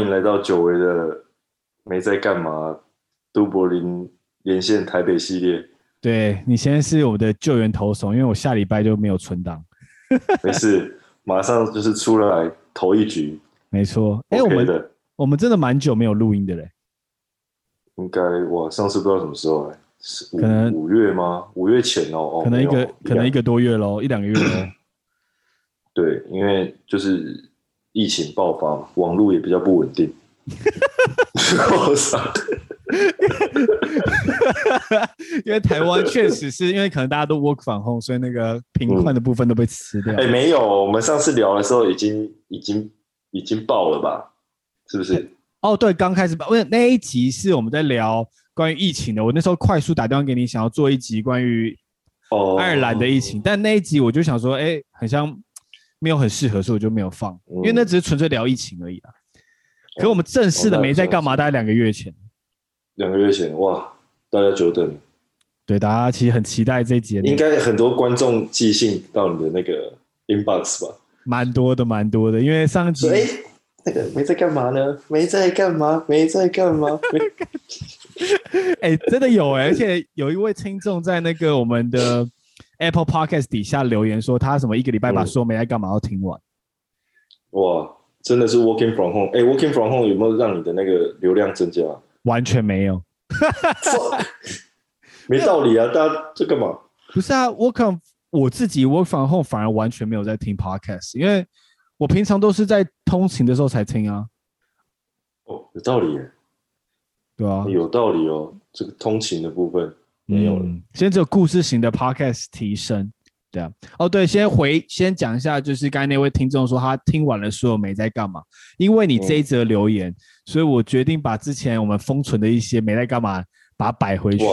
迎来到久违的没在干嘛，都柏林连线台北系列。对，你现在是我的救援投手，因为我下礼拜就没有存档。没事，马上就是出来投一局。没错，哎、我们我们真的蛮久没有录音的嘞。应该哇，上次不知道什么时候哎，可能五月吗？五月前哦，可能一个可能一个多月喽，一两个月喽。对，因为就是疫情爆发嘛，网络也比较不稳定。因为台湾确实是因为可能大家都 work from home，所以那个贫困的部分都被吃掉。哎、嗯欸，没有，我们上次聊的时候已经已经已经爆了吧？是不是？哦，对，刚开始爆，因为那一集是我们在聊关于疫情的。我那时候快速打电话给你，想要做一集关于爱尔兰的疫情，哦，但那一集我就想说，哎，很像没有很适合，所以我就没有放，嗯，因为那只是纯粹聊疫情而已啊。可我们正式的没在干嘛，大概两个月前。两个月前，哇，大家久等。对，大家其实很期待这一集。应该很多观众寄信到你的那个 inbox 吧？蛮多的，蛮多的，因为上集。哎，那个没在干嘛呢？没在干嘛？没在干嘛？哎，真的有哎，而且有一位听众在那个我们的 Apple Podcast 底下留言说，他什么一个礼拜把说没来干嘛要听完。嗯、哇！真的是 working from home，哎、欸、，working from home 有没有让你的那个流量增加？完全没有，没道理啊！大家这干嘛？不是啊，work from 我自己 work from home 反而完全没有在听 podcast，因为我平常都是在通勤的时候才听啊。哦，有道理耶。对啊，有道理哦。这个通勤的部分没有了，嗯、现在只有故事型的 podcast 提升。对啊，哦对，先回先讲一下，就是刚才那位听众说他听完了所有没在干嘛，因为你这一则留言，嗯，所以我决定把之前我们封存的一些没在干嘛，把它摆回去。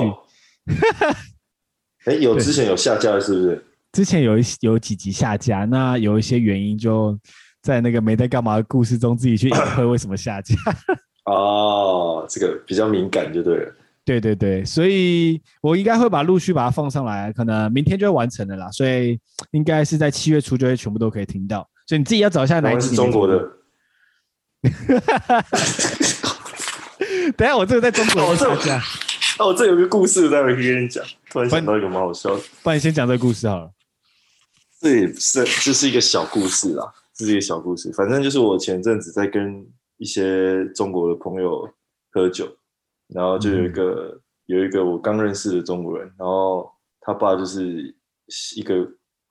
哎，有之前有下架是不是？之前有一有几集下架，那有一些原因就在那个没在干嘛的故事中自己去隐晦 为什么下架。哦，这个比较敏感就对了。对对对，所以我应该会把陆续把它放上来，可能明天就会完成的啦。所以应该是在七月初就会全部都可以听到。所以你自己要找一下哪一集是中国的。等下我这个在中国的。哦，这哦，这有个故事，待会可以跟你讲。突然想到一个蛮好笑的。不然你先讲这个故事好了。这也是，这是一个小故事啦，这是一个小故事。反正就是我前阵子在跟一些中国的朋友喝酒。然后就有一个、嗯、有一个我刚认识的中国人，然后他爸就是一个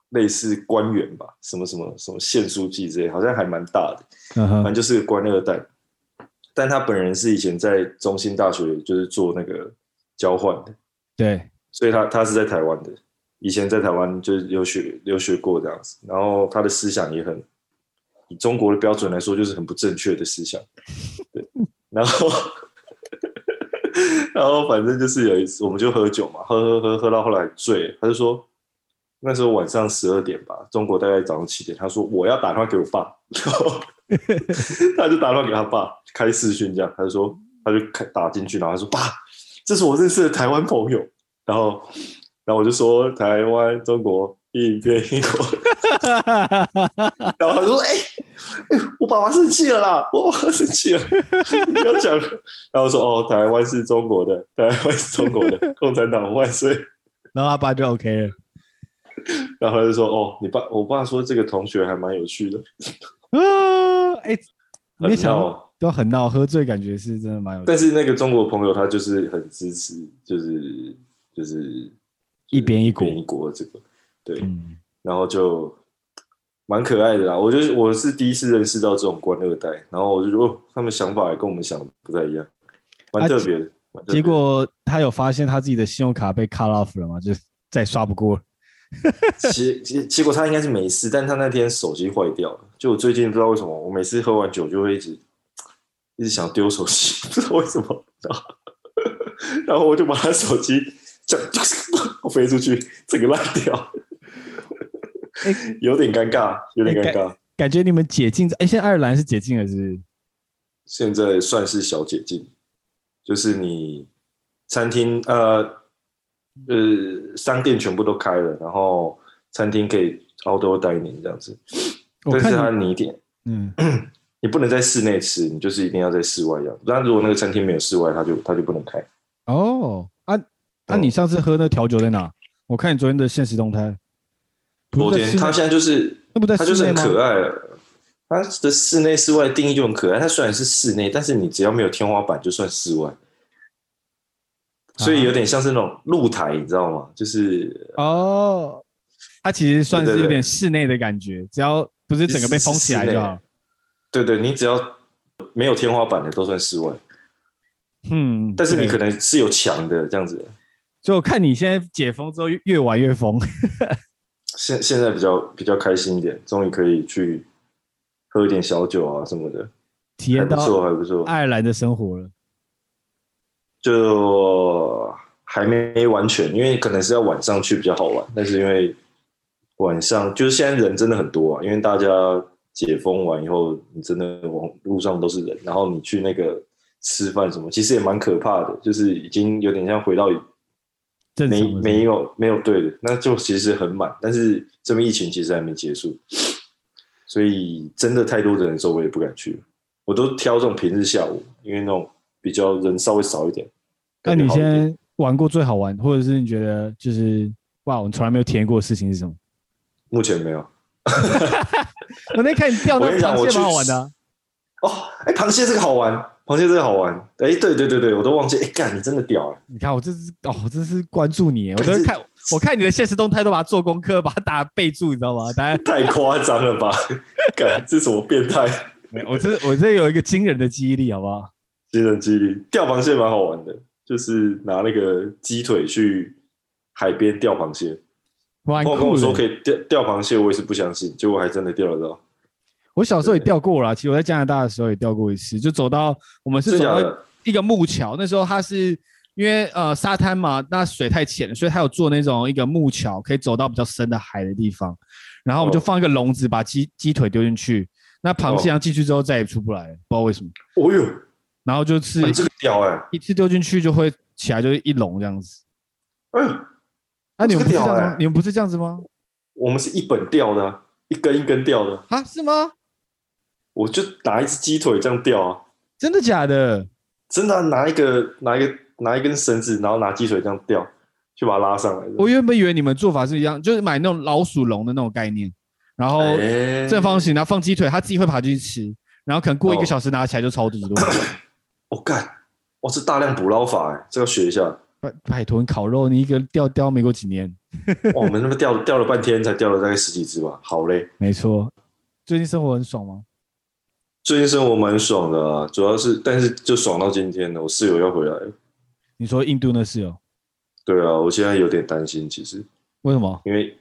类似官员吧，什么什么什么县书记之类，好像还蛮大的，嗯、反正就是个官二代。但他本人是以前在中心大学就是做那个交换的，对，所以他他是在台湾的，以前在台湾就是留学留学过这样子，然后他的思想也很以中国的标准来说就是很不正确的思想，对，然后。然后反正就是有一次，我们就喝酒嘛，喝喝喝喝到后来醉，他就说那时候晚上十二点吧，中国大概早上七点，他说我要打电话给我爸，然后 他就打电话给他爸开视讯这样，他就说他就开打进去，然后他说爸，这是我认识的台湾朋友，然后然后我就说台湾中国一边一国，然后他说哎。欸、我爸爸生气了啦！我爸爸生气了，你不要讲了。然后说：“哦，台湾是中国的，台湾是中国的，共产党万岁。”然后他爸就 OK 了。然后他就说：“哦，你爸，我爸说这个同学还蛮有趣的。”啊，哎，没想到都很闹，喝醉感觉是真的蛮有趣。但是那个中国朋友他就是很支持，就是就是一边一国一国这个对、嗯，然后就。蛮可爱的啦，我觉得我是第一次认识到这种官二代，然后我就觉得哦，他们想法也跟我们想的不太一样，蛮特别的。啊、结果他有发现他自己的信用卡被 cut off 了吗？就再也刷不过了。结结结果他应该是没事，但他那天手机坏掉了。就我最近不知道为什么，我每次喝完酒就会一直一直想丢手机，不知道为什么。然后我就把他手机 这样 飞出去，整个烂掉。欸、有点尴尬，有点尴尬、欸感。感觉你们解禁，哎、欸，现在爱尔兰是解禁了，是？现在算是小解禁，就是你餐厅呃呃商店全部都开了，然后餐厅可以 outdoor dining 这样子。但是它你点，嗯，你不能在室内吃，你就是一定要在室外要。那如果那个餐厅没有室外，它就它就不能开。哦，啊，那、啊、你上次喝那调酒在哪？嗯、我看你昨天的现实动态。昨天他现在就是，那不在他就是很可爱。他的室内室外定义就很可爱。他虽然是室内，但是你只要没有天花板就算室外。所以有点像是那种露台，你知道吗？就是哦，它其实算是有点室内的感觉，对对对，只要不是整个被封起来就好。对对，你只要没有天花板的都算室外。嗯，但是你可能是有墙的这样子。所以我看你现在解封之后越玩越疯。现现在比较比较开心一点，终于可以去喝一点小酒啊什么的，体验到还不错，还不错，爱尔兰的生活了。就还没完全，因为可能是要晚上去比较好玩。但是因为晚上就是现在人真的很多啊，因为大家解封完以后，你真的往路上都是人，然后你去那个吃饭什么，其实也蛮可怕的，就是已经有点像回到没没有没有对的，那就其实很满。但是这边疫情其实还没结束，所以真的太多的人的时候，我也不敢去。我都挑这种平日下午，因为那种比较人稍微少一点。那你现在玩过最好玩，或者是你觉得就是哇，我从来没有体验过的事情是什么？目前没有。我那天看你钓那螃蟹蛮好玩的、啊。哦，哎、欸，螃蟹这个好玩，螃蟹真的好玩。哎、欸，对对对对，我都忘记。哎、欸，干，你真的屌了！你看我这是哦，我这是关注你，我都看，我看你的现实动态都把它做功课，把它打备注，你知道吗？大家太夸张了吧？干，这是什么变态？我这我这有一个惊人的记忆力，好不好？惊人记忆力，钓螃蟹蛮好玩的。就是拿那个鸡腿去海边钓螃蟹，然后跟我说可以钓钓螃蟹，我也是不相信，结果还真的钓得到。我小时候也钓过啦，其实我在加拿大的时候也钓过一次，就走到我们是走到一个木桥，那时候它是因为呃沙滩嘛，那水太浅了，所以它有做那种一个木桥，可以走到比较深的海的地方，然后我们就放一个笼子，把鸡鸡腿丢进去，那螃蟹进去之后再也出不来，不知道为什么。哦呦！然后就是这个屌哎，一次丢进去就会起来，就是一笼这样子。嗯，那，你们不是这样吗？你们不是这样子吗？我们是一本钓的，一根一根钓的。啊，是吗？我就拿一只鸡腿这样钓啊。真的假的？真的，拿一个拿一个拿一根绳子，然后拿鸡腿这样钓，去把它拉上来。我原本以为你们做法是一样，就是买那种老鼠笼的那种概念，然后正方形，然后放鸡腿，它自己会爬进去吃，然后可能过一个小时拿起来就超级多。我 干、哦，我是大量捕捞法哎，这要学一下。拜拜托，你烤肉，你一个钓钓没过几年。我们那么钓钓了半天，才钓了大概十几只吧，好累。没错，最近生活很爽吗？最近生活蛮爽的啊，主要是，但是就爽到今天了。我室友要回来了。你说印度那室友？对啊，我现在有点担心，其实。为什么？因为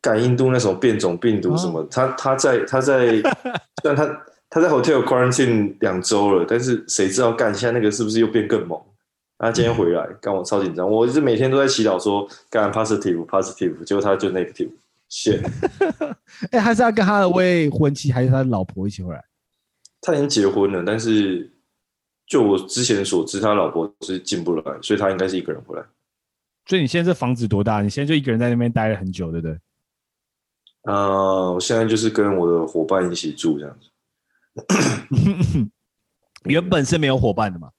干印度那种变种病毒什么，啊、他他在他在，但 他。他在 hotel quarantine 两周了，但是谁知道干现在那个是不是又变更猛？他今天回来，干我超紧张，我是每天都在祈祷说干 positive positive，结果他就 negative，谢。哎、欸，还是要跟他的未婚妻还是他的老婆一起回来？他已经结婚了，但是就我之前所知，他老婆是进不来，所以他应该是一个人回来。所以你现在这房子多大？你现在就一个人在那边待了很久，对不对？啊、呃，我现在就是跟我的伙伴一起住这样子。原本是没有伙伴的嘛？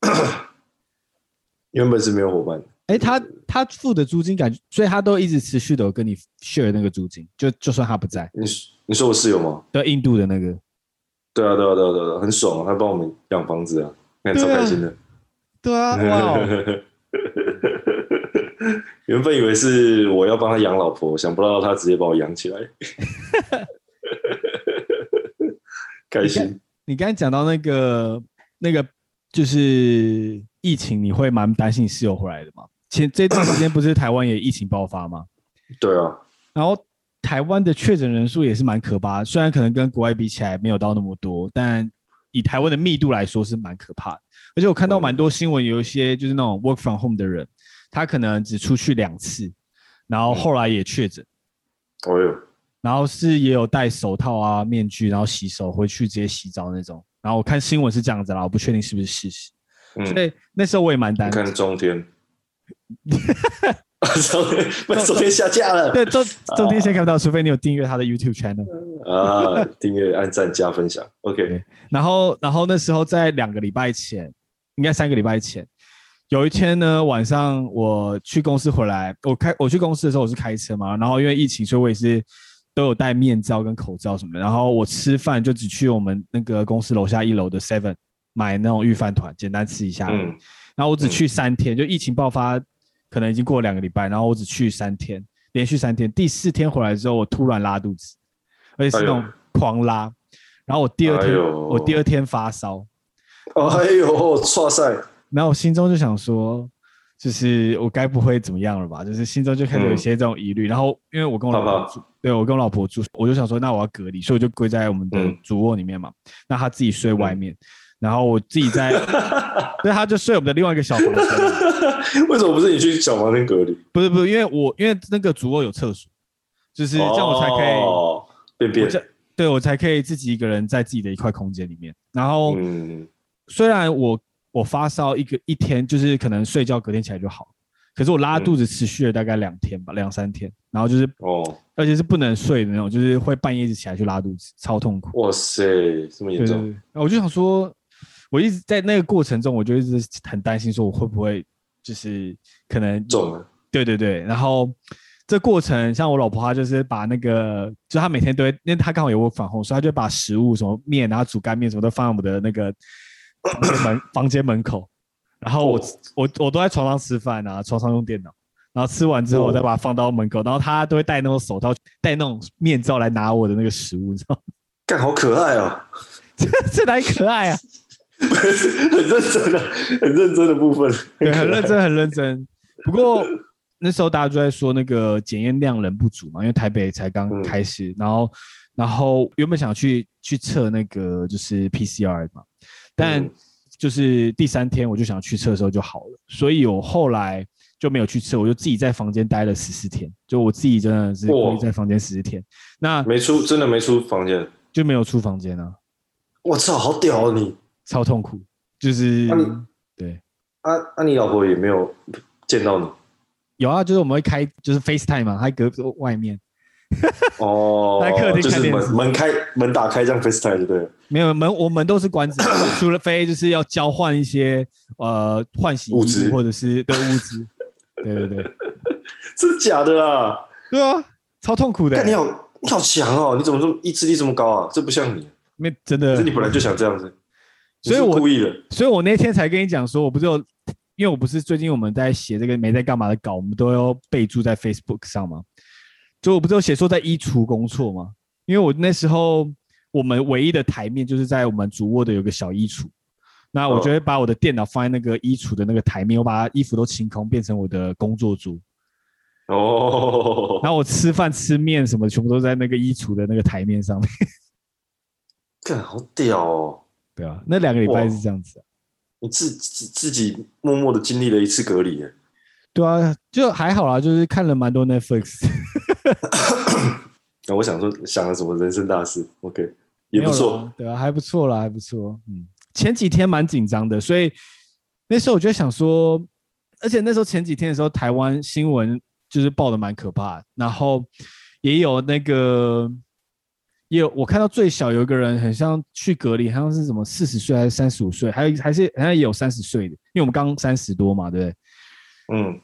原本是没有伙伴的。哎、欸，他他付的租金感觉，所以他都一直持续的跟你 share 那个租金，就就算他不在。你你说我室友吗？对，印度的那个。对啊，对啊，对啊，对啊，很爽啊！他帮我们养房子啊，看超开心的。对啊。哇 原本以为是我要帮他养老婆，想不到他直接把我养起来。开心。你刚才讲到那个那个就是疫情，你会蛮担心你室友回来的吗？前这段时间不是台湾也疫情爆发吗？对啊。然后台湾的确诊人数也是蛮可怕，虽然可能跟国外比起来没有到那么多，但以台湾的密度来说是蛮可怕的。而且我看到蛮多新闻，有一些就是那种 work from home 的人，他可能只出去两次，然后后来也确诊。哦哟。然后是也有戴手套啊、面具，然后洗手回去直接洗澡那种。然后我看新闻是这样子啦，我不确定是不是事实。嗯，所以那时候我也蛮担心。看中天。昨天昨天下架了。对，昨昨天先看不到，除非你有订阅他的 YouTube channel。啊，订阅、按赞、加分享。OK。然后，然后那时候在两个礼拜前，应该三个礼拜前，有一天呢晚上我去公司回来，我开我去公司的时候我是开车嘛，然后因为疫情，所以我也是都有戴面罩跟口罩什么的。然后我吃饭就只去我们那个公司楼下一楼的 Seven 买那种御饭团，简单吃一下。嗯。然后我只去三天，就疫情爆发，可能已经过了两个礼拜，然后我只去三天，连续三天。第四天回来之后，我突然拉肚子。而且是那种狂拉，然后我第二天、哎、我第二天发烧，哎呦，哇塞！然后我心中就想说，就是我该不会怎么样了吧？就是心中就开始有一些这种疑虑。嗯、然后因为我跟我老婆住，对我跟我老婆住，我就想说，那我要隔离，所以我就归在我们的主卧里面嘛。那、嗯、他自己睡外面，嗯、然后我自己在，所以，他就睡我们的另外一个小房间。为什么不是你去小房间隔离？不是不是，因为我因为那个主卧有厕所，就是这样我才可以。哦便便我对我才可以自己一个人在自己的一块空间里面。然后，嗯、虽然我我发烧一个一天，就是可能睡觉隔天起来就好，可是我拉肚子持续了大概两天吧，两、嗯、三天。然后就是哦，而且是不能睡的那种，就是会半夜一直起来去拉肚子，超痛苦。哇塞，这么严重！我就想说，我一直在那个过程中，我就一直很担心，说我会不会就是可能中了？对对对，然后。这过程，像我老婆，她就是把那个，就她每天都会，因为她刚好有我粉红，所以她就把食物什么面，然后煮干面什么都放在我们的那个 门房间门口，然后我我我都在床上吃饭啊，床上用电脑，然后吃完之后我再把它放到门口，然后她都会戴那种手套，戴那种面罩来拿我的那个食物，你知道吗？干，好可爱哦，这这哪可爱啊？很认真的，很认真的部分，对，很认真，很认真。不过。那时候大家就在说那个检验量人不足嘛，因为台北才刚开始，嗯、然后然后原本想去去测那个就是 PCR 嘛，但就是第三天我就想去测的时候就好了，所以我后来就没有去测，我就自己在房间待了十四天，就我自己真的是自己在房间十四天，那没出真的没出房间，就没有出房间啊！我操，好屌啊你，超痛苦，就是、啊、对，啊啊你老婆也没有见到你。有啊，就是我们会开，就是 FaceTime 嘛，还隔外面。哦，在客厅就是门门开门打开这样 FaceTime 就对了。没有门，我们都是关着，除了非就是要交换一些呃换洗物资或者是的物资。对对对，是假的啊？对啊，超痛苦的。你好，你好强哦！你怎么这么意志力这么高啊？这不像你。没真的，是你本来就想这样子，所以我故意的。所以我那天才跟你讲说，我不是有。因为我不是最近我们在写这个没在干嘛的稿，我们都要备注在 Facebook 上吗？就我不是有写说在衣橱工作吗？因为我那时候我们唯一的台面就是在我们主卧的有个小衣橱，那我就会把我的电脑放在那个衣橱的那个台面，我把衣服都清空，变成我的工作桌。哦，然后我吃饭吃面什么的，全部都在那个衣橱的那个台面上面。干，好屌哦！对啊，那两个礼拜是这样子。你自自自己默默的经历了一次隔离，对啊，就还好啦，就是看了蛮多 Netflix。那我想说，想了什么人生大事？OK，也不错，对啊，还不错啦，还不错。嗯，前几天蛮紧张的，所以那时候我就想说，而且那时候前几天的时候，台湾新闻就是报的蛮可怕，然后也有那个。也有我看到最小有一个人很像去隔离，好像是什么四十岁还是三十五岁，还有还是好像也有三十岁的，因为我们刚三十多嘛，对不对？嗯，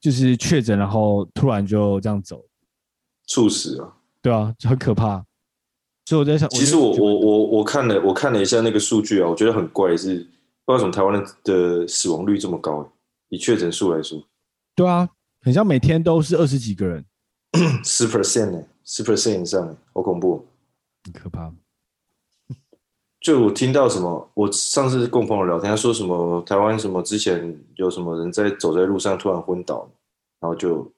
就是确诊，然后突然就这样走，猝死啊，对啊，就很可怕。所以我在想，其实我我我我看了我看了一下那个数据啊，我觉得很怪，是不知道为什么台湾的死亡率这么高，以确诊数来说，对啊，很像每天都是二十几个人，十 percent 呢，十 percent 以上，好恐怖。很可怕。就我听到什么，我上次跟朋友聊天，他说什么台湾什么之前有什么人在走在路上突然昏倒，然后就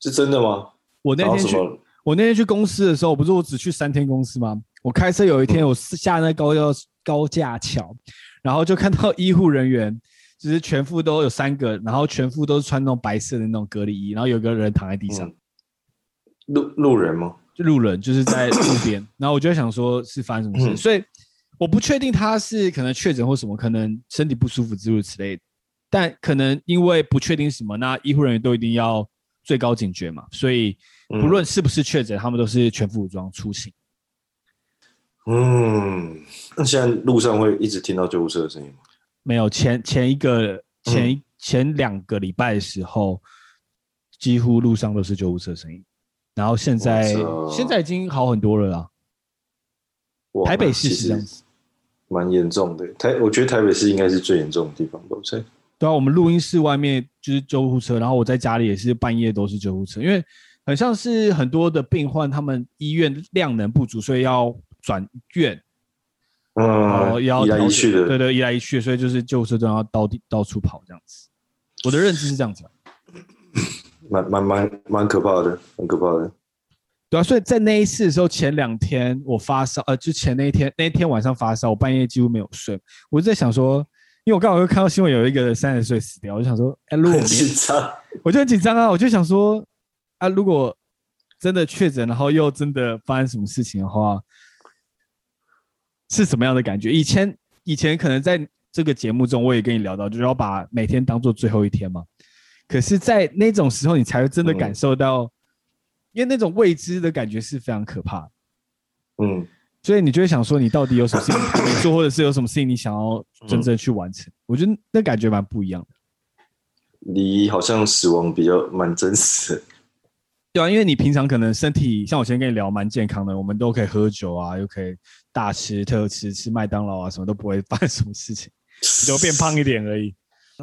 是真的吗？我那天去，我那天去公司的时候，不是我只去三天公司吗？我开车有一天，我下那高架高架桥，然后就看到医护人员，就是全副都有三个，然后全副都是穿那种白色的那种隔离衣，然后有个人躺在地上。路路人吗？就路人就是在路边，然后我就想说，是发生什么事，嗯、所以我不确定他是可能确诊或什么，可能身体不舒服之类之类的，但可能因为不确定什么，那医护人员都一定要最高警觉嘛，所以不论是不是确诊，嗯、他们都是全副武装出行。嗯，那现在路上会一直听到救护车的声音吗？没有，前前一个前、嗯、前两个礼拜的时候，几乎路上都是救护车声音。然后现在现在已经好很多了啦。台北市是这样子，蛮严重的。台我觉得台北市应该是最严重的地方，对不对？对啊，我们录音室外面就是救护车，然后我在家里也是半夜都是救护车，因为很像是很多的病患，他们医院量能不足，所以要转院，嗯，要一来一去的，对对，一来一去，所以就是救护车都要到地到处跑这样子。我的认知是这样子，蛮蛮蛮蛮可怕的，很可怕的。对啊，所以在那一次的时候，前两天我发烧，呃，就前那一天那一天晚上发烧，我半夜几乎没有睡。我就在想说，因为我刚好又看到新闻有一个三十岁死掉，我就想说，哎，如果 紧张，我就很紧张啊，我就想说，啊，如果真的确诊，然后又真的发生什么事情的话，是什么样的感觉？以前以前可能在这个节目中，我也跟你聊到，就是要把每天当做最后一天嘛。可是，在那种时候，你才会真的感受到。嗯因为那种未知的感觉是非常可怕的，嗯，所以你就会想说，你到底有什么事情 没做，或者是有什么事情你想要真正去完成？嗯、我觉得那感觉蛮不一样的。你好像死亡比较蛮真实的，对啊，因为你平常可能身体像我前跟你聊蛮健康的，我们都可以喝酒啊，又可以大吃特吃，吃麦当劳啊，什么都不会发生什么事情，就变胖一点而已。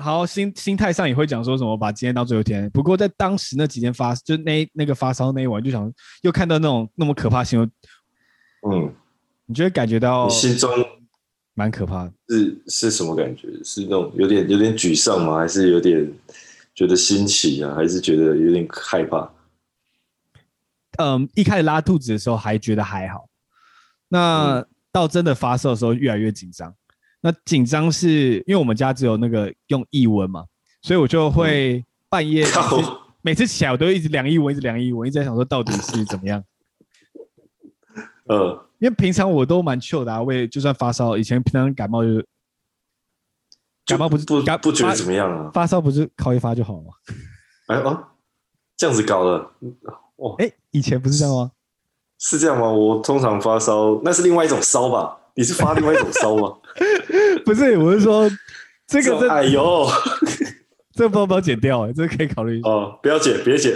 好，心心态上也会讲说什么把今天当最后一天。不过在当时那几天发，就那那个发烧那一晚，就想又看到那种那么可怕新闻，嗯，你就会感觉到心中蛮可怕的。是是什么感觉？是那种有点有点沮丧吗？还是有点觉得新奇啊？还是觉得有点害怕？嗯，一开始拉肚子的时候还觉得还好，那到真的发烧的时候越来越紧张。那紧张是因为我们家只有那个用腋温嘛，所以我就会半夜每次，每次起来我都一直量腋温，一直量腋温，一直在想说到底是怎么样。嗯，因为平常我都蛮 chill 的啊，我也就算发烧，以前平常感冒就感冒不是不不觉得怎么样啊？发烧不是靠一发就好吗？哎哦，这样子搞的哦，哎，以前不是这样吗？是这样吗？我通常发烧，那是另外一种烧吧？你是发另外一种烧吗？不是，我是说这个这，哎呦，这个不要不要剪掉哎，这个可以考虑哦，不要剪，别剪，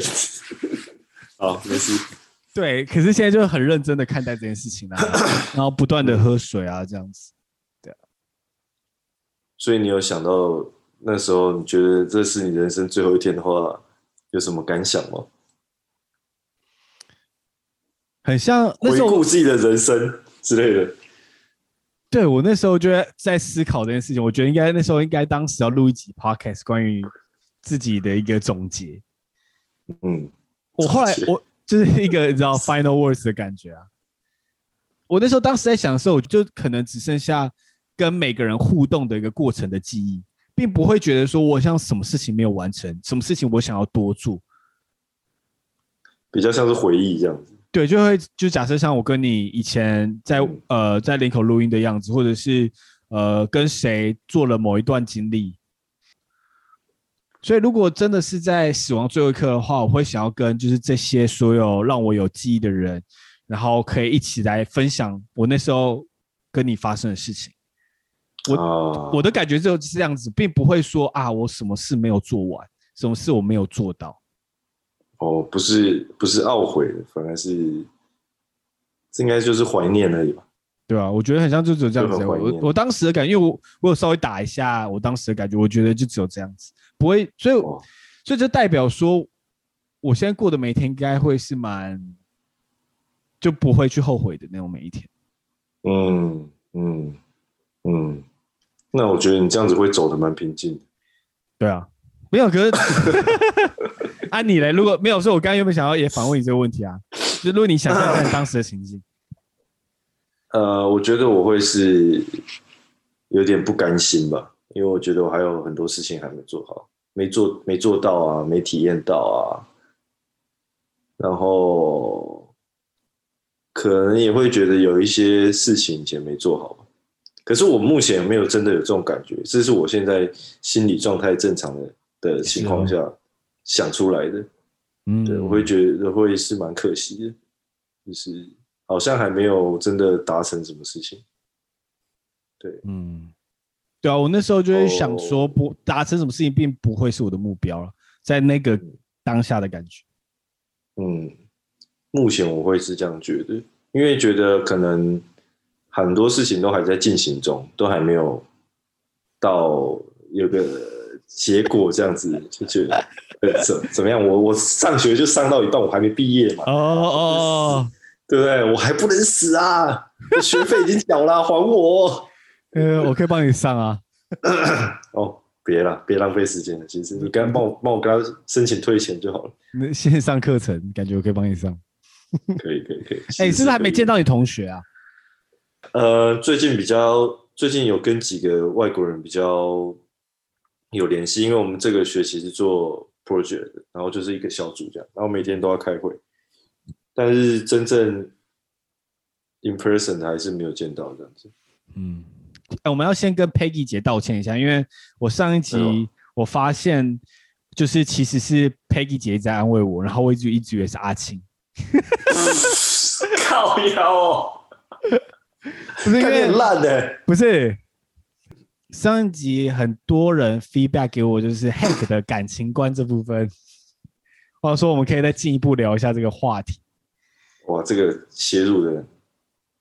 好，没事。对，可是现在就很认真的看待这件事情啊，然后不断的喝水啊，这样子。对啊。所以你有想到那时候，你觉得这是你人生最后一天的话，有什么感想吗？很像回顾自己的人生之类的。对，我那时候就在思考这件事情，我觉得应该那时候应该当时要录一集 podcast 关于自己的一个总结。嗯，我后来我就是一个你知道 final words 的感觉啊。我那时候当时在想的时候，我就可能只剩下跟每个人互动的一个过程的记忆，并不会觉得说我像什么事情没有完成，什么事情我想要多做，比较像是回忆这样子。对，就会就假设像我跟你以前在呃在林口录音的样子，或者是呃跟谁做了某一段经历。所以如果真的是在死亡最后一刻的话，我会想要跟就是这些所有让我有记忆的人，然后可以一起来分享我那时候跟你发生的事情。我、uh... 我的感觉就是这样子，并不会说啊我什么事没有做完，什么事我没有做到。哦，不是不是懊悔，反而是这应该就是怀念而已吧？对啊，我觉得很像就只有这样子。我我当时的感觉，因为我我有稍微打一下我当时的感觉，我觉得就只有这样子，不会，所以、哦、所以这代表说，我现在过的每一天应该会是蛮就不会去后悔的那种每一天。嗯嗯嗯，那我觉得你这样子会走的蛮平静的。对啊，没有，可是。按、啊、你嘞？如果没有说，我刚刚有没有想要也反问你这个问题啊？就如果你想象一下当时的情境，呃，我觉得我会是有点不甘心吧，因为我觉得我还有很多事情还没做好，没做没做到啊，没体验到啊，然后可能也会觉得有一些事情以前没做好，可是我目前没有真的有这种感觉，这是我现在心理状态正常的的情况下。想出来的，嗯，对，我会觉得会是蛮可惜的，就是好像还没有真的达成什么事情。对，嗯，对啊，我那时候就会想说，不达成什么事情，并不会是我的目标了，在那个当下的感觉。嗯，目前我会是这样觉得，因为觉得可能很多事情都还在进行中，都还没有到有个结果，这样子就觉得 怎怎么样？我我上学就上到一半，我还没毕业嘛。哦哦，对不对？我还不能死啊！学费已经缴了，还我。呃，我可以帮你上啊。哦，别了，别浪费时间了。其实你刚帮我帮我跟他申请退钱就好了。那线上课程，感觉我可以帮你上。可以可以可 以。哎，你是不是还没见到你同学啊？呃，最近比较最近有跟几个外国人比较有联系，因为我们这个学期是做 project，然后就是一个小组这样，然后每天都要开会，但是真正 in person 还是没有见到这样子。嗯。哎，我们要先跟 Peggy 姐道歉一下，因为我上一集我发现，就是其实是 Peggy 姐在安慰我，然后我一直一直以为是阿青，靠腰哦，不是因为烂的，不是上一集很多人 feedback 给我，就是 Hank 的感情观这部分，或者说我们可以再进一步聊一下这个话题。哇，这个切入的。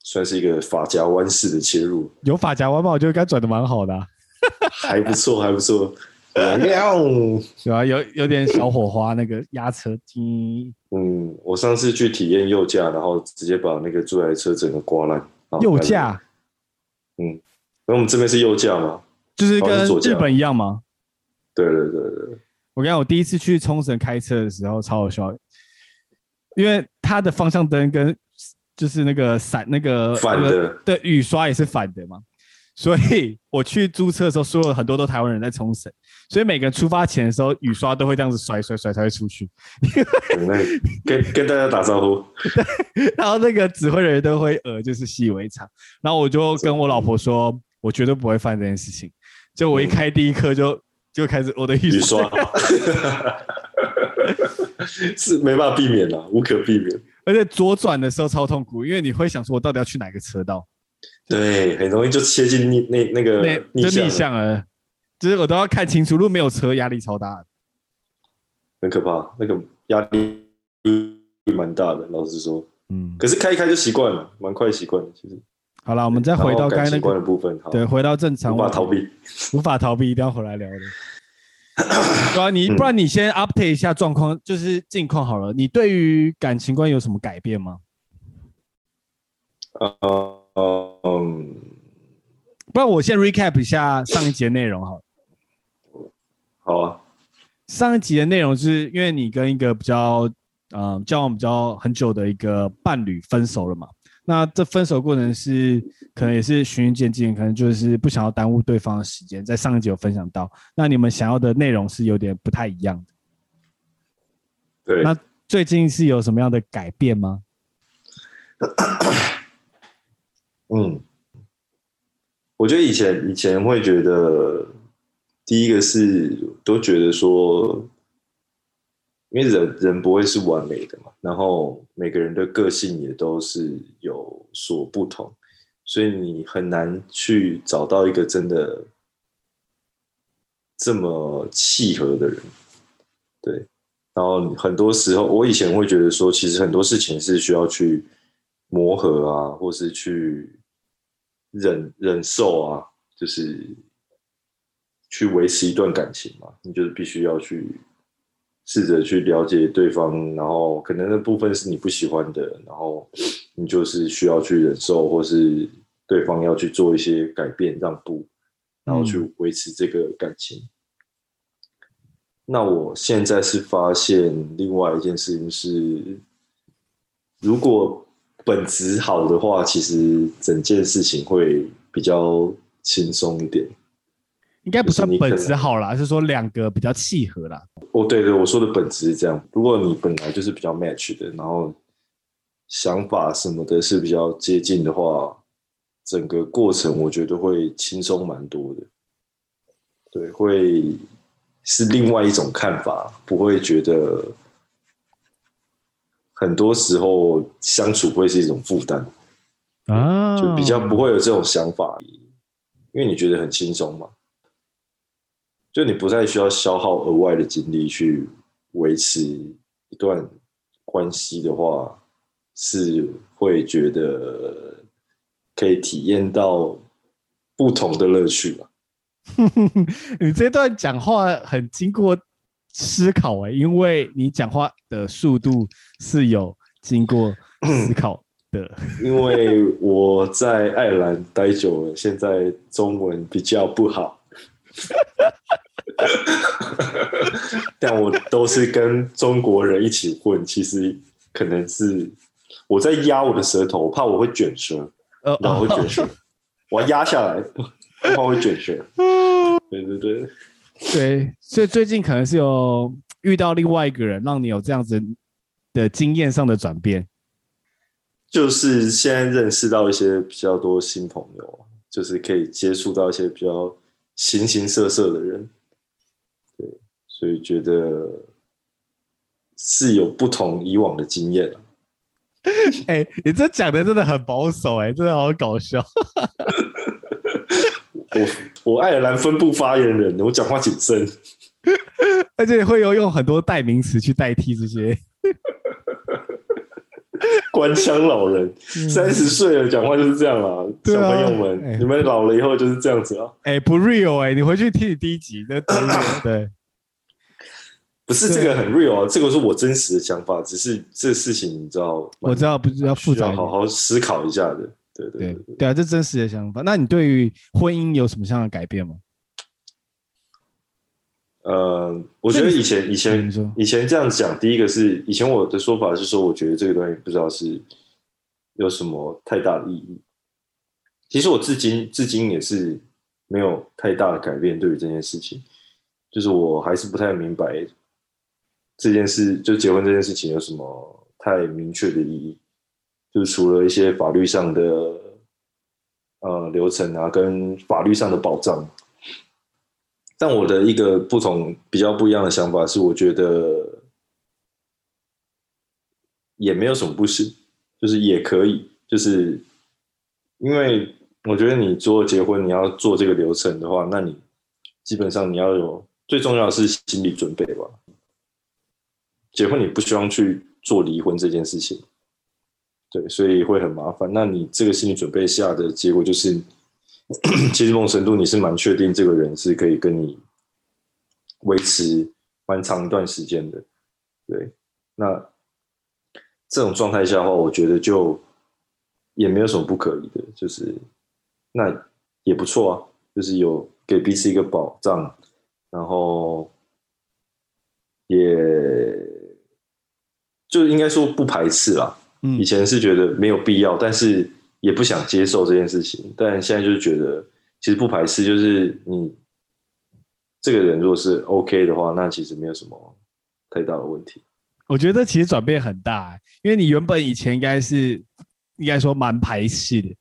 算是一个发夹弯式的切入，有发夹弯吗？我觉得该转的蛮好的、啊，还不错，还不错。有啊，有有点小火花，那个压车机。嗯，我上次去体验右驾，然后直接把那个这台车整个刮烂。右驾？嗯，那我们这边是右驾吗？就是跟日本一样吗？对对对对。我跟你讲，我第一次去冲绳开车的时候超好笑，因为它的方向灯跟。就是那个闪那个反的，对，雨刷也是反的嘛，所以我去租车的时候，所有很多都台湾人在冲绳，所以每个人出发前的时候，雨刷都会这样子甩甩甩才会出去。跟跟大家打招呼，然后那个指挥人员都会呃，就是习以为常。然后我就跟我老婆说，我绝对不会犯这件事情。就我一开第一课就、嗯、就开始我的雨刷，是没办法避免了，无可避免。而且左转的时候超痛苦，因为你会想说，我到底要去哪个车道？对，很容易就切进逆那那个逆就逆向了，就是我都要看清楚，如果没有车，压力超大，很可怕，那个压力蛮大的。老实说，嗯，可是开一开就习惯了，蛮快习惯的。其实，好了，我们再回到刚才那个部分，对，回到正常，无法逃避，无法逃避，一定要回来聊的。对啊，你不然你先 update 一下状况，就是近况好了。你对于感情观有什么改变吗？呃，嗯，不然我先 recap 一下上一集的内容好了。好啊。上一集的内容是因为你跟一个比较嗯、呃、交往比较很久的一个伴侣分手了嘛？那这分手过程是可能也是循序渐进，可能就是不想要耽误对方的时间。在上一集有分享到，那你们想要的内容是有点不太一样的。对。那最近是有什么样的改变吗？嗯，我觉得以前以前会觉得，第一个是都觉得说。因为人人不会是完美的嘛，然后每个人的个性也都是有所不同，所以你很难去找到一个真的这么契合的人。对，然后很多时候，我以前会觉得说，其实很多事情是需要去磨合啊，或是去忍忍受啊，就是去维持一段感情嘛，你就是必须要去。试着去了解对方，然后可能那部分是你不喜欢的，然后你就是需要去忍受，或是对方要去做一些改变、让步，然后去维持这个感情。嗯。那我现在是发现另外一件事情是，如果本质好的话，其实整件事情会比较轻松一点。应该不算本质好啦，是说两个比较契合啦。哦，对对，我说的本质是这样。如果你本来就是比较 match 的，然后想法什么的是比较接近的话，整个过程我觉得会轻松蛮多的。对，会是另外一种看法，不会觉得很多时候相处会是一种负担啊，就比较不会有这种想法，因为你觉得很轻松嘛，就你不再需要消耗额外的精力去维持一段关系的话，是会觉得可以体验到不同的乐趣吧。你这段讲话很经过思考哎、欸，因为你讲话的速度是有经过思考的。因为我在爱尔兰待久了，现在中文比较不好，但我都是跟中国人一起混，其实可能是我在压我的舌头，我怕我会卷舌，然后会卷舌，我要压下来。我怕会卷舌，对对对，对，所以最近可能是有遇到另外一个人，让你有这样子的经验上的转变，就是现在认识到一些比较多新朋友，就是可以接触到一些比较形形色色的人，对，所以觉得是有不同以往的经验。哎、欸，你这讲的真的很保守、欸，哎，真的好搞笑。我我爱尔兰分部发言人，我讲话谨慎，而且会有用很多代名词去代替这些 官腔老人。三十岁了，讲话就是这样啊，小朋友们，欸、你们老了以后就是这样子啊。哎、欸，不 real 哎、欸，你回去听你第一集那 对，不是这个很 real 啊，这个是我真实的想法，只是这事情你知道，我知道不是要复杂，好好思考一下的。对对对，对，对啊，这真实的想法。那你对于婚姻有什么样的改变吗？呃，我觉得以前以前以前这样讲，第一个是以前我的说法是说，我觉得这个东西不知道是有什么太大的意义。其实我至今至今也是没有太大的改变，对于这件事情，就是我还是不太明白这件事，就结婚这件事情有什么太明确的意义。就是除了一些法律上的呃流程啊，跟法律上的保障，但我的一个不同比较不一样的想法是，我觉得也没有什么不行，就是也可以，就是因为我觉得你做结婚你要做这个流程的话，那你基本上你要有最重要的是心理准备吧。结婚你不希望去做离婚这件事情。对，所以会很麻烦。那你这个心理准备下的结果就是，其实某种程度你是蛮确定这个人是可以跟你维持蛮长一段时间的。对，那这种状态下的话，我觉得就也没有什么不可以的，就是那也不错啊，就是有给彼此一个保障，然后也就应该说不排斥啦。以前是觉得没有必要，但是也不想接受这件事情。但现在就是觉得，其实不排斥，就是你这个人如果是 OK 的话，那其实没有什么太大的问题。我觉得其实转变很大，因为你原本以前应该是应该说蛮排斥的，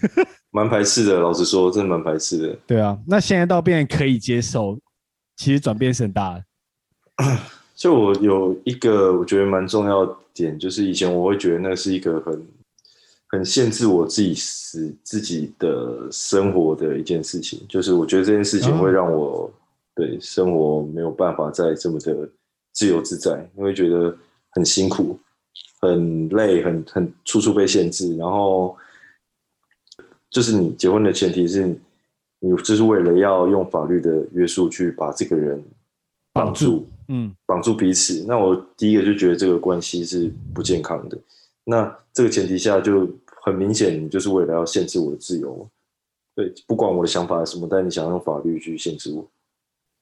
蛮排斥的。老实说，真的蛮排斥的。对啊，那现在到变可以接受，其实转变是很大的。就我有一个我觉得蛮重要的点，就是以前我会觉得那是一个很很限制我自己是自己的生活的一件事情，就是我觉得这件事情会让我对生活没有办法再这么的自由自在，因为觉得很辛苦、很累、很很处处被限制。然后就是你结婚的前提是你就是为了要用法律的约束去把这个人绑住。嗯，绑住彼此。那我第一个就觉得这个关系是不健康的。那这个前提下，就很明显，你就是为了要限制我的自由。对，不管我的想法是什么，但你想用法律去限制我。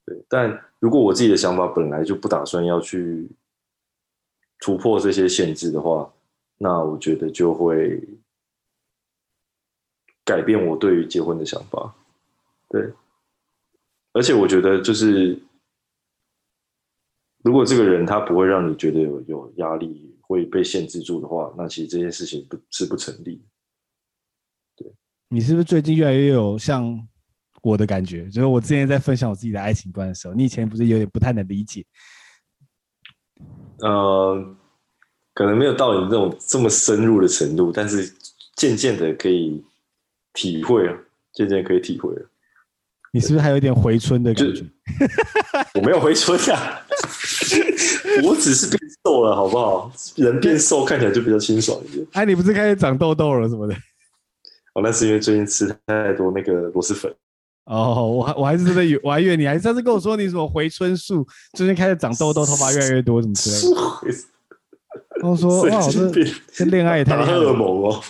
对，但如果我自己的想法本来就不打算要去突破这些限制的话，那我觉得就会改变我对于结婚的想法。对，而且我觉得就是。如果这个人他不会让你觉得有有压力，会被限制住的话，那其实这件事情不是不成立。对，你是不是最近越来越有像我的感觉？就是我之前在分享我自己的爱情观的时候，你以前不是有点不太能理解？呃，可能没有到你这种这么深入的程度，但是渐渐的可以体会啊，渐渐可以体会了。你是不是还有点回春的感觉？我没有回春啊，我只是变瘦了，好不好？人变瘦看起来就比较清爽一点。哎，你不是开始长痘痘了什么的？哦，那是因为最近吃太多那个螺蛳粉。哦，我还我还是真的以我还以为你还上次跟我说你什么回春术，最近开始长痘痘，头发越来越多，什么之类的。我说哇，这这恋爱也太荷尔蒙哦，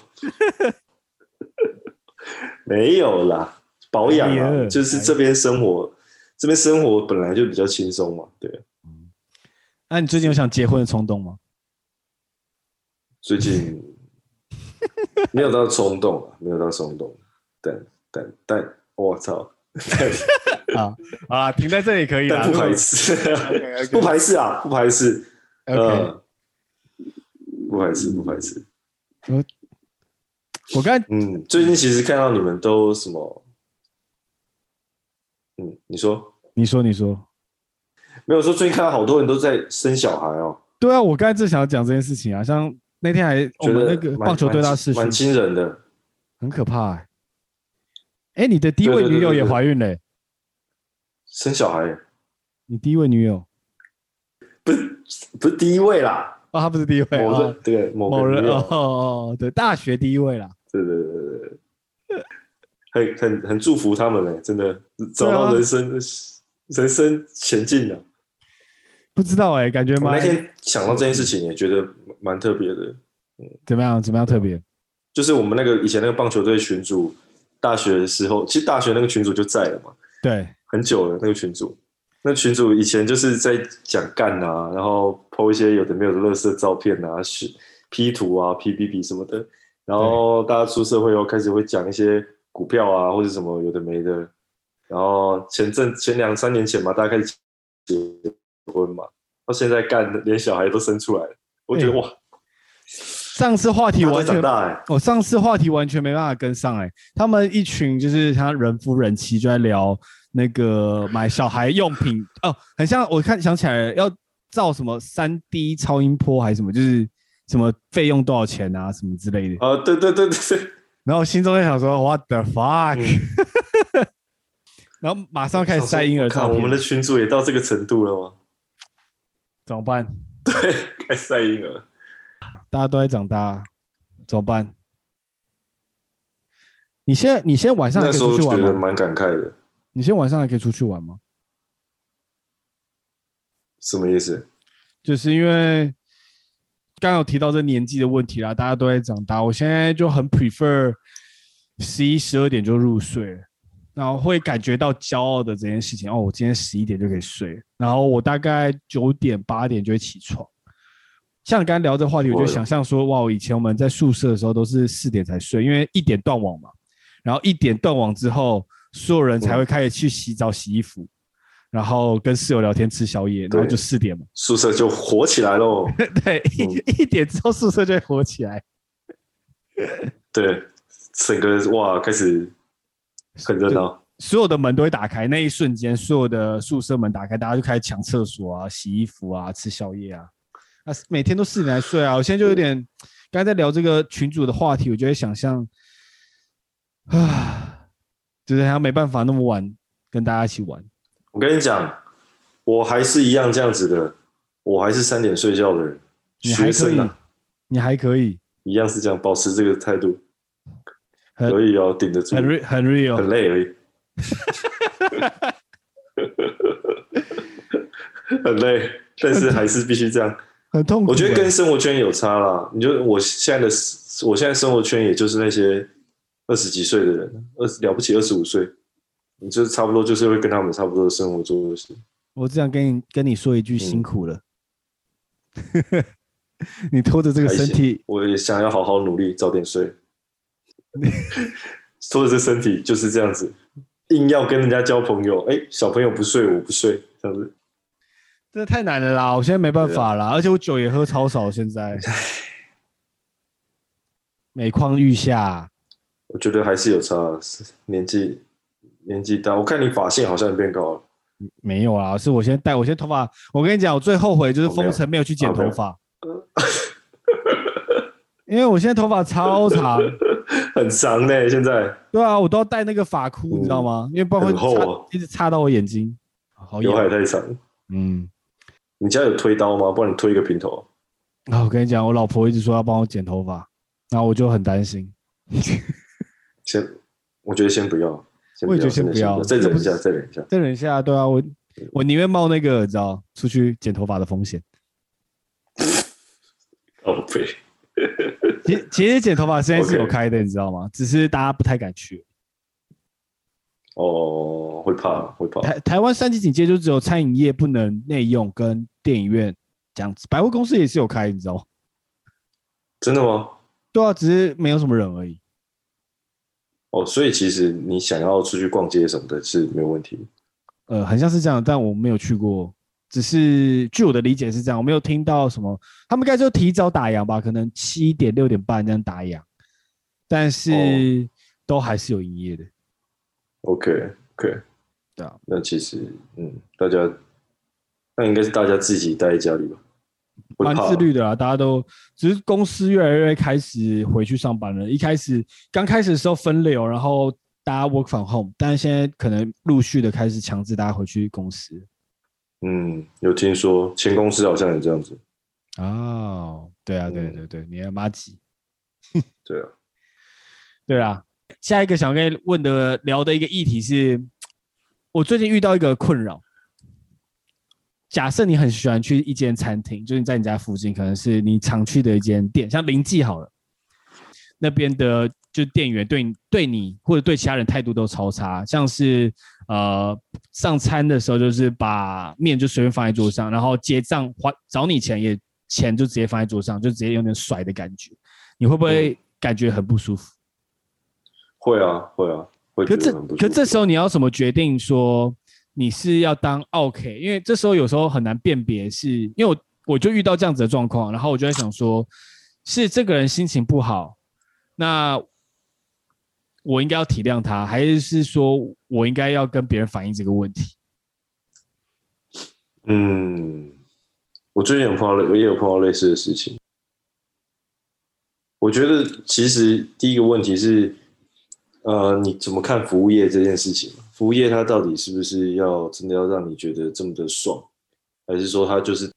没有啦，保养啊，就是这边生活，这边生活本来就比较轻松嘛，对。那你最近有想结婚的冲动吗？最近没有到冲动，没有到冲动，但但但。我操！好啊，停在这里可以了。不排斥，不排斥啊，不排斥。呃，不排斥，不排斥。我我刚嗯，最近其实看到你们都什么？嗯，你说，你说，你说，没有说最近看到好多人都在生小孩哦。对啊，我刚才正想要讲这件事情啊，像那天还我们那个棒球队大事，蛮惊人的，很可怕哎。哎，你的第一位女友也怀孕嘞，生小孩？你第一位女友不是不是第一位啦？哦，她不是第一位啊？对，某人哦哦，对，大学第一位啦。对对对对，很很很祝福他们嘞，真的找到人生人生前进了。不知道哎，感觉蛮。那天想到这件事情也觉得蛮特别的。嗯，怎么样？怎么样特别？就是我们那个以前那个棒球队群主。大学的时候，其实大学那个群主就在了嘛。对，很久了那个群主。那群主以前就是在讲干啊，然后 po 一些有的没有的垃圾照片啊，是 P 图啊，P P P 什么的。然后大家出社会后开始会讲一些股票啊，或者什么有的没的。然后前阵前两三年前嘛，大家开始结婚嘛，到现在干连小孩都生出来了，我觉得哇。上次话题完全，我、欸哦、上次话题完全没办法跟上哎、欸，他们一群就是他人夫人妻就在聊那个买小孩用品哦，很像我看想起来了要造什么三 D 超音波还是什么，就是什么费用多少钱啊什么之类的。哦，对对对对，然后心中在想说 What the fuck，、嗯、然后马上开始晒婴儿照片。我们的群主也到这个程度了吗？怎么办？对，开始晒婴儿。大家都在长大，怎么办？你现在你现在晚上还可以出去玩吗？蛮感慨的。你现在晚上还可以出去玩吗？什么意思？就是因为刚刚有提到这年纪的问题啦，大家都在长大。我现在就很 prefer 十一十二点就入睡，然后会感觉到骄傲的这件事情。哦，我今天十一点就可以睡，然后我大概九点八点就会起床。像你刚刚聊这个话题，我就想象说，哇，以前我们在宿舍的时候都是四点才睡，因为一点断网嘛。然后一点断网之后，所有人才会开始去洗澡、洗衣服，然后跟室友聊天、吃宵夜，然后就四点嘛，宿舍就火起来喽。对，一 一点之后宿舍就会火起来。对，整个哇开始很热闹，所有的门都会打开，那一瞬间，所有的宿舍门打开，大家就开始抢厕所啊、洗衣服啊、吃宵夜啊。啊，每天都四点来睡啊！我现在就有点，刚才在聊这个群主的话题，我就会想象，啊，就是还没办法那么晚跟大家一起玩。我跟你讲，我还是一样这样子的，我还是三点睡觉的人。你还可以，你还可以，一样是这样，保持这个态度，可以哦，顶得住，很 real，很 real，很累而已，很累，但是还是必须这样。很痛苦。我觉得跟生活圈有差啦。你就我现在的，我现在生活圈也就是那些二十几岁的人，二十了不起二十五岁，你就差不多就是会跟他们差不多的生活作息。我只想跟你跟你说一句辛苦了，嗯、你拖着这个身体，我也想要好好努力，早点睡。拖着这身体就是这样子，硬要跟人家交朋友，哎，小朋友不睡我不睡，这样子。真的太难了啦！我现在没办法啦，而且我酒也喝超少，现在每况愈下。我觉得还是有差，年纪年纪大。我看你发线好像也变高了。没有啊，是我先戴，我先头发。我跟你讲，我最后悔就是封城没有去剪头发。因为我现在头发超长，很长呢。现在对啊，我都要戴那个发箍，嗯、你知道吗？因为不然会一直插到我眼睛。好，刘海太长。嗯，你家有推刀吗？帮你推一个平头。啊，我跟你讲，我老婆一直说要帮我剪头发，然后我就很担心。先，我觉得先不要。先不要我也觉得先不要，再忍一下，再忍一下，再忍一下。对啊，我我宁愿冒那个，你知道，出去剪头发的风险。哦，对。其实其实剪头发现在是有开的，你知道吗？只是大家不太敢去。哦，会怕，会怕。台台湾三级警戒就只有餐饮业不能内用，跟电影院这样子。百货公司也是有开，你知道吗？真的吗？对啊，只是没有什么人而已。哦，所以其实你想要出去逛街什么的，是没有问题。呃，很像是这样，但我没有去过。只是据我的理解是这样，我没有听到什么，他们应该就提早打烊吧，可能七点六点半这样打烊，但是都还是有营业的。OK OK，对啊，那其实嗯，大家那应该是大家自己待在家里吧，蛮自律的啊，大家都只是公司越来越开始回去上班了，一开始刚开始的时候分流，然后大家 work from home，但是现在可能陆续的开始强制大家回去公司。嗯，有听说前公司好像也这样子。哦，对啊，对对对，嗯、你还麻吉。对啊，对啊。下一个想跟你问的聊的一个议题是，我最近遇到一个困扰。假设你很喜欢去一间餐厅，就是在你家附近，可能是你常去的一间店，像林记好了，那边的就店员对你对你或者对其他人态度都超差，像是。呃，上餐的时候就是把面就随便放在桌上，然后结账还找你钱也钱就直接放在桌上，就直接有点甩的感觉，你会不会感觉很不舒服？会啊，会啊，会。可这可这时候你要怎么决定说你是要当 OK？？因为这时候有时候很难辨别，是因为我我就遇到这样子的状况，然后我就在想说，是这个人心情不好，那。我应该要体谅他，还是是说我应该要跟别人反映这个问题？嗯，我最近有碰到，我也有碰到类似的事情。我觉得其实第一个问题是，呃，你怎么看服务业这件事情？服务业它到底是不是要真的要让你觉得这么的爽，还是说它就是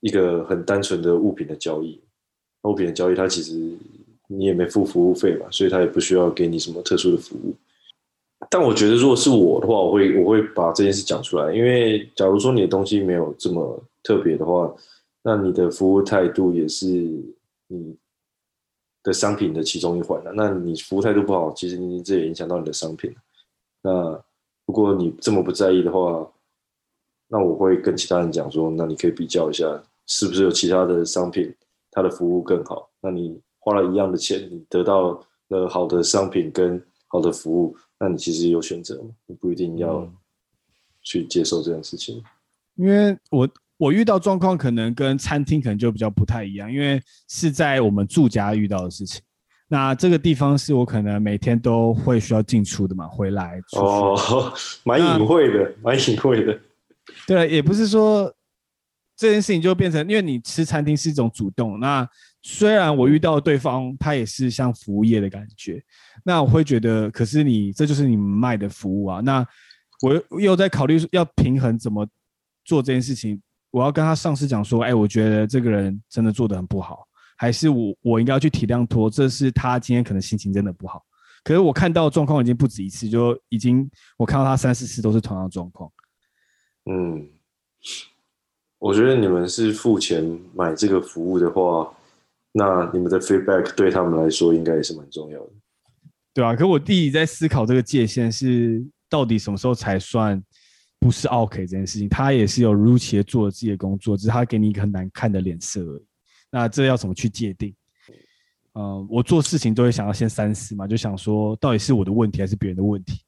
一个很单纯的物品的交易？物品的交易它其实。你也没付服务费嘛，所以他也不需要给你什么特殊的服务。但我觉得，如果是我的话，我会我会把这件事讲出来，因为假如说你的东西没有这么特别的话，那你的服务态度也是你的商品的其中一环。那你服务态度不好，其实你这也影响到你的商品。那如果你这么不在意的话，那我会跟其他人讲说，那你可以比较一下，是不是有其他的商品，它的服务更好？那你。花了一样的钱，你得到了好的商品跟好的服务，那你其实有选择，你不一定要去接受这件事情。因为我我遇到状况可能跟餐厅可能就比较不太一样，因为是在我们住家遇到的事情。那这个地方是我可能每天都会需要进出的嘛，回来哦，蛮隐晦的，蛮隐晦的。对，也不是说这件事情就变成，因为你吃餐厅是一种主动，那。虽然我遇到对方，他也是像服务业的感觉，那我会觉得，可是你这就是你们卖的服务啊。那我又在考虑要平衡怎么做这件事情。我要跟他上司讲说，哎，我觉得这个人真的做得很不好，还是我我应该要去体谅托，这是他今天可能心情真的不好。可是我看到状况已经不止一次，就已经我看到他三四次都是同样的状况。嗯，我觉得你们是付钱买这个服务的话。那你们的 feedback 对他们来说应该也是蛮重要的，对啊，可我弟弟在思考这个界限是到底什么时候才算不是 OK 这件事情。他也是有如期的做了自己的工作，只是他给你一个很难看的脸色而已。那这要怎么去界定？嗯、呃，我做事情都会想要先三思嘛，就想说到底是我的问题还是别人的问题。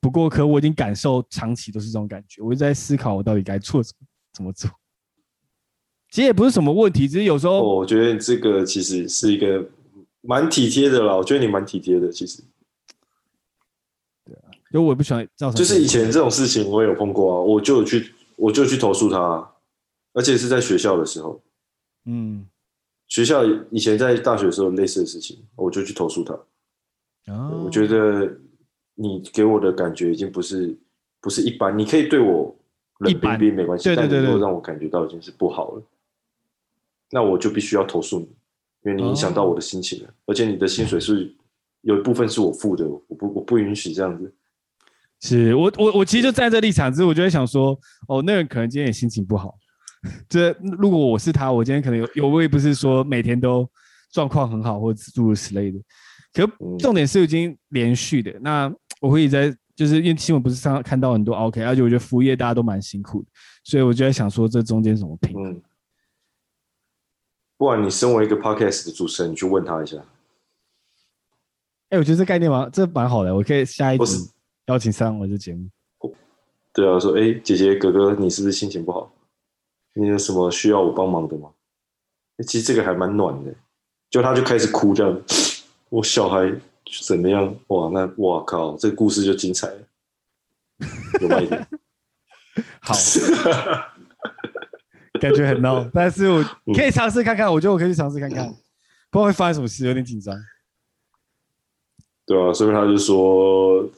不过，可我已经感受长期都是这种感觉，我一直在思考我到底该做怎么做。其实也不是什么问题，只是有时候、哦、我觉得这个其实是一个蛮体贴的啦。我觉得你蛮体贴的，其实。对啊，因为我也不喜欢造成。就是以前这种事情我也有碰过啊，我就去，我就去投诉他，而且是在学校的时候。嗯，学校以前在大学的时候类似的事情，我就去投诉他。哦，我觉得你给我的感觉已经不是不是一般，你可以对我冷冰冰没关系，但如果让我感觉到已经是不好了，那我就必须要投诉你，因为你影响到我的心情了，哦、而且你的薪水是有一部分是我付的，我不我不允许这样子。是我我我其实就站在立场之后，我就在想说，哦，那人可能今天也心情不好。这如果我是他，我今天可能有有位不是说每天都状况很好，或者诸如此类的。可重点是已经连续的。那我会在就是因为新闻不是上看到很多 OK，而且我觉得服务业大家都蛮辛苦的，所以我就在想说这中间怎么拼。嗯。不然你身为一个 Podcast 的主持人，你去问他一下。哎，我觉得这概念蛮这蛮好的，我可以下一集邀请上我的节目。对啊，说哎姐姐哥哥，你是不是心情不好？你有什么需要我帮忙的吗？其实这个还蛮暖的，就他就开始哭这样，我小孩怎么样？哇，那哇靠，这个故事就精彩了，有吗？好，感觉很闹，但是我可以尝试看看，我觉得我可以去尝试看看，不知道会发生什么事，有点紧张。对啊，所以他就说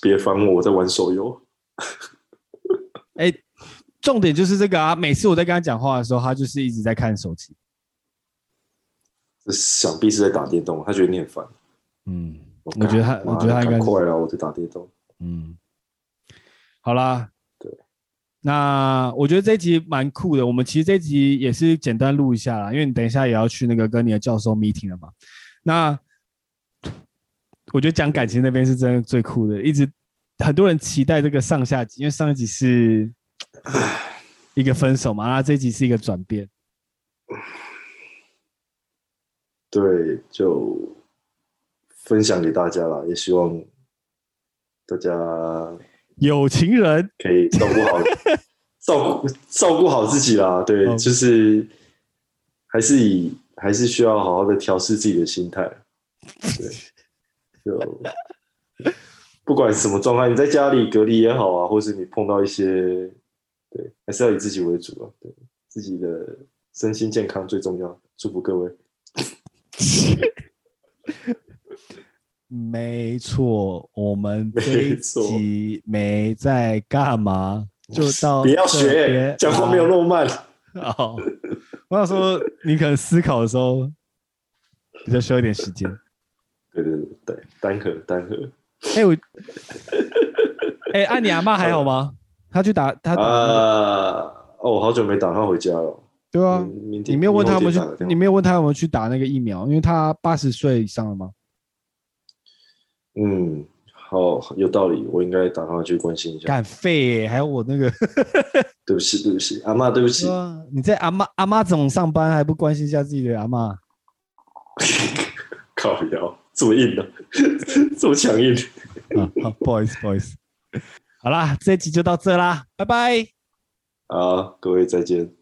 别烦我，我在玩手游。哎。重点就是这个啊！每次我在跟他讲话的时候，他就是一直在看手机。想必是在打电动，他觉得你很烦。嗯，我觉得他，我觉得他应该快了，我在打电动。嗯，好啦，对，那我觉得这一集蛮酷的。我们其实这一集也是简单录一下啦，因为你等一下也要去那个跟你的教授 meeting 了嘛。那我觉得讲感情那边是真的最酷的，一直很多人期待这个上下集，因为上一集是。一个分手嘛，那这一集是一个转变。对，就分享给大家了，也希望大家有情人可以照顾好，照顾照顾好自己啦。对，嗯、就是还是以还是需要好好的调试自己的心态。对，就 不管什么状态，你在家里隔离也好啊，或是你碰到一些。对，还是要以自己为主啊！对，自己的身心健康最重要。祝福各位。没错，我们这一集没在干嘛，就到不要学，讲话没有那么慢。哦，我想说，你可能思考的时候比较需要一点时间。对对对对，单核单核。哎我，哎，按你阿妈还好吗？他去打他打、那个、啊！哦，我好久没打他回家了。对啊，你没有问他有没有去？你没有问他有没有去打那个疫苗？因为他八十岁以上了吗？嗯，好，有道理，我应该打电话去关心一下。干废耶！还有我那个，对不起，对不起，阿妈，对不起。你在阿妈阿妈总上班，还不关心一下自己的阿妈？靠腰，这么硬的、啊，这么强硬。啊，好，不好意思，不好意思。好啦，这一集就到这啦，拜拜。好，各位再见。